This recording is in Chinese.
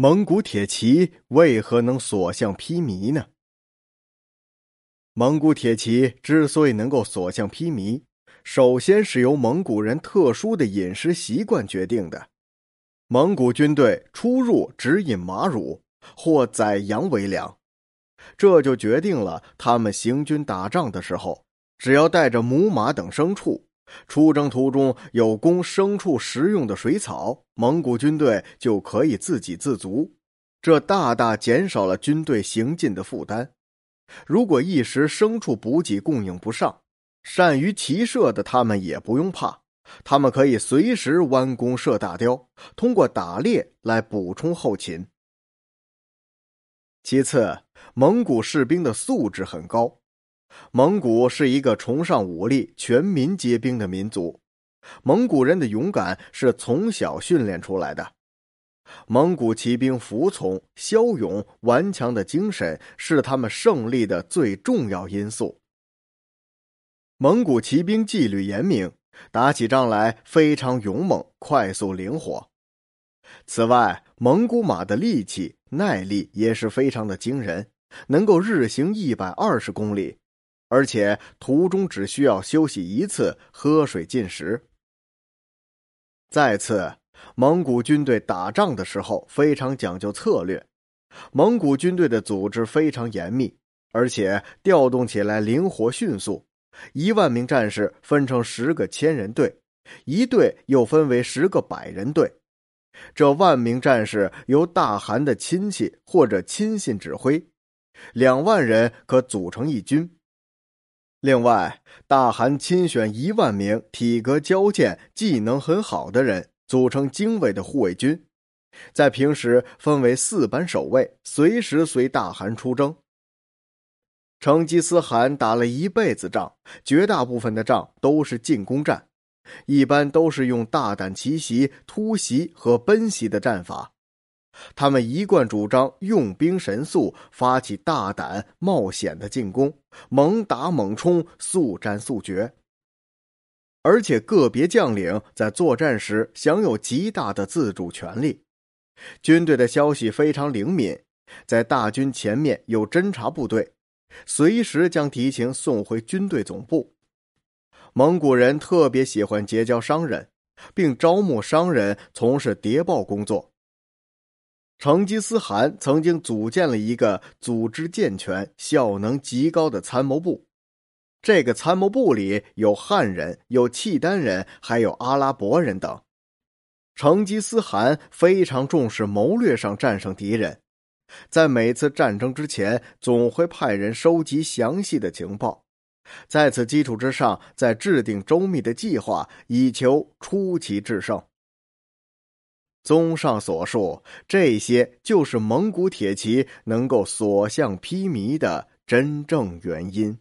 蒙古铁骑为何能所向披靡呢？蒙古铁骑之所以能够所向披靡，首先是由蒙古人特殊的饮食习惯决定的。蒙古军队出入只饮马乳或宰羊为粮，这就决定了他们行军打仗的时候，只要带着母马等牲畜。出征途中有供牲畜食用的水草，蒙古军队就可以自给自足，这大大减少了军队行进的负担。如果一时牲畜补给供应不上，善于骑射的他们也不用怕，他们可以随时弯弓射大雕，通过打猎来补充后勤。其次，蒙古士兵的素质很高。蒙古是一个崇尚武力、全民皆兵的民族。蒙古人的勇敢是从小训练出来的。蒙古骑兵服从、骁勇、顽强的精神是他们胜利的最重要因素。蒙古骑兵纪律严明，打起仗来非常勇猛、快速、灵活。此外，蒙古马的力气、耐力也是非常的惊人，能够日行一百二十公里。而且途中只需要休息一次，喝水进食。再次，蒙古军队打仗的时候非常讲究策略。蒙古军队的组织非常严密，而且调动起来灵活迅速。一万名战士分成十个千人队，一队又分为十个百人队。这万名战士由大汗的亲戚或者亲信指挥，两万人可组成一军。另外，大汗亲选一万名体格矫健、技能很好的人，组成精卫的护卫军，在平时分为四班守卫，随时随大汗出征。成吉思汗打了一辈子仗，绝大部分的仗都是进攻战，一般都是用大胆奇袭、突袭和奔袭的战法。他们一贯主张用兵神速，发起大胆冒险的进攻，猛打猛冲，速战速决。而且个别将领在作战时享有极大的自主权利。军队的消息非常灵敏，在大军前面有侦察部队，随时将敌情送回军队总部。蒙古人特别喜欢结交商人，并招募商人从事谍报工作。成吉思汗曾经组建了一个组织健全、效能极高的参谋部，这个参谋部里有汉人、有契丹人，还有阿拉伯人等。成吉思汗非常重视谋略上战胜敌人，在每次战争之前，总会派人收集详细的情报，在此基础之上，再制定周密的计划，以求出奇制胜。综上所述，这些就是蒙古铁骑能够所向披靡的真正原因。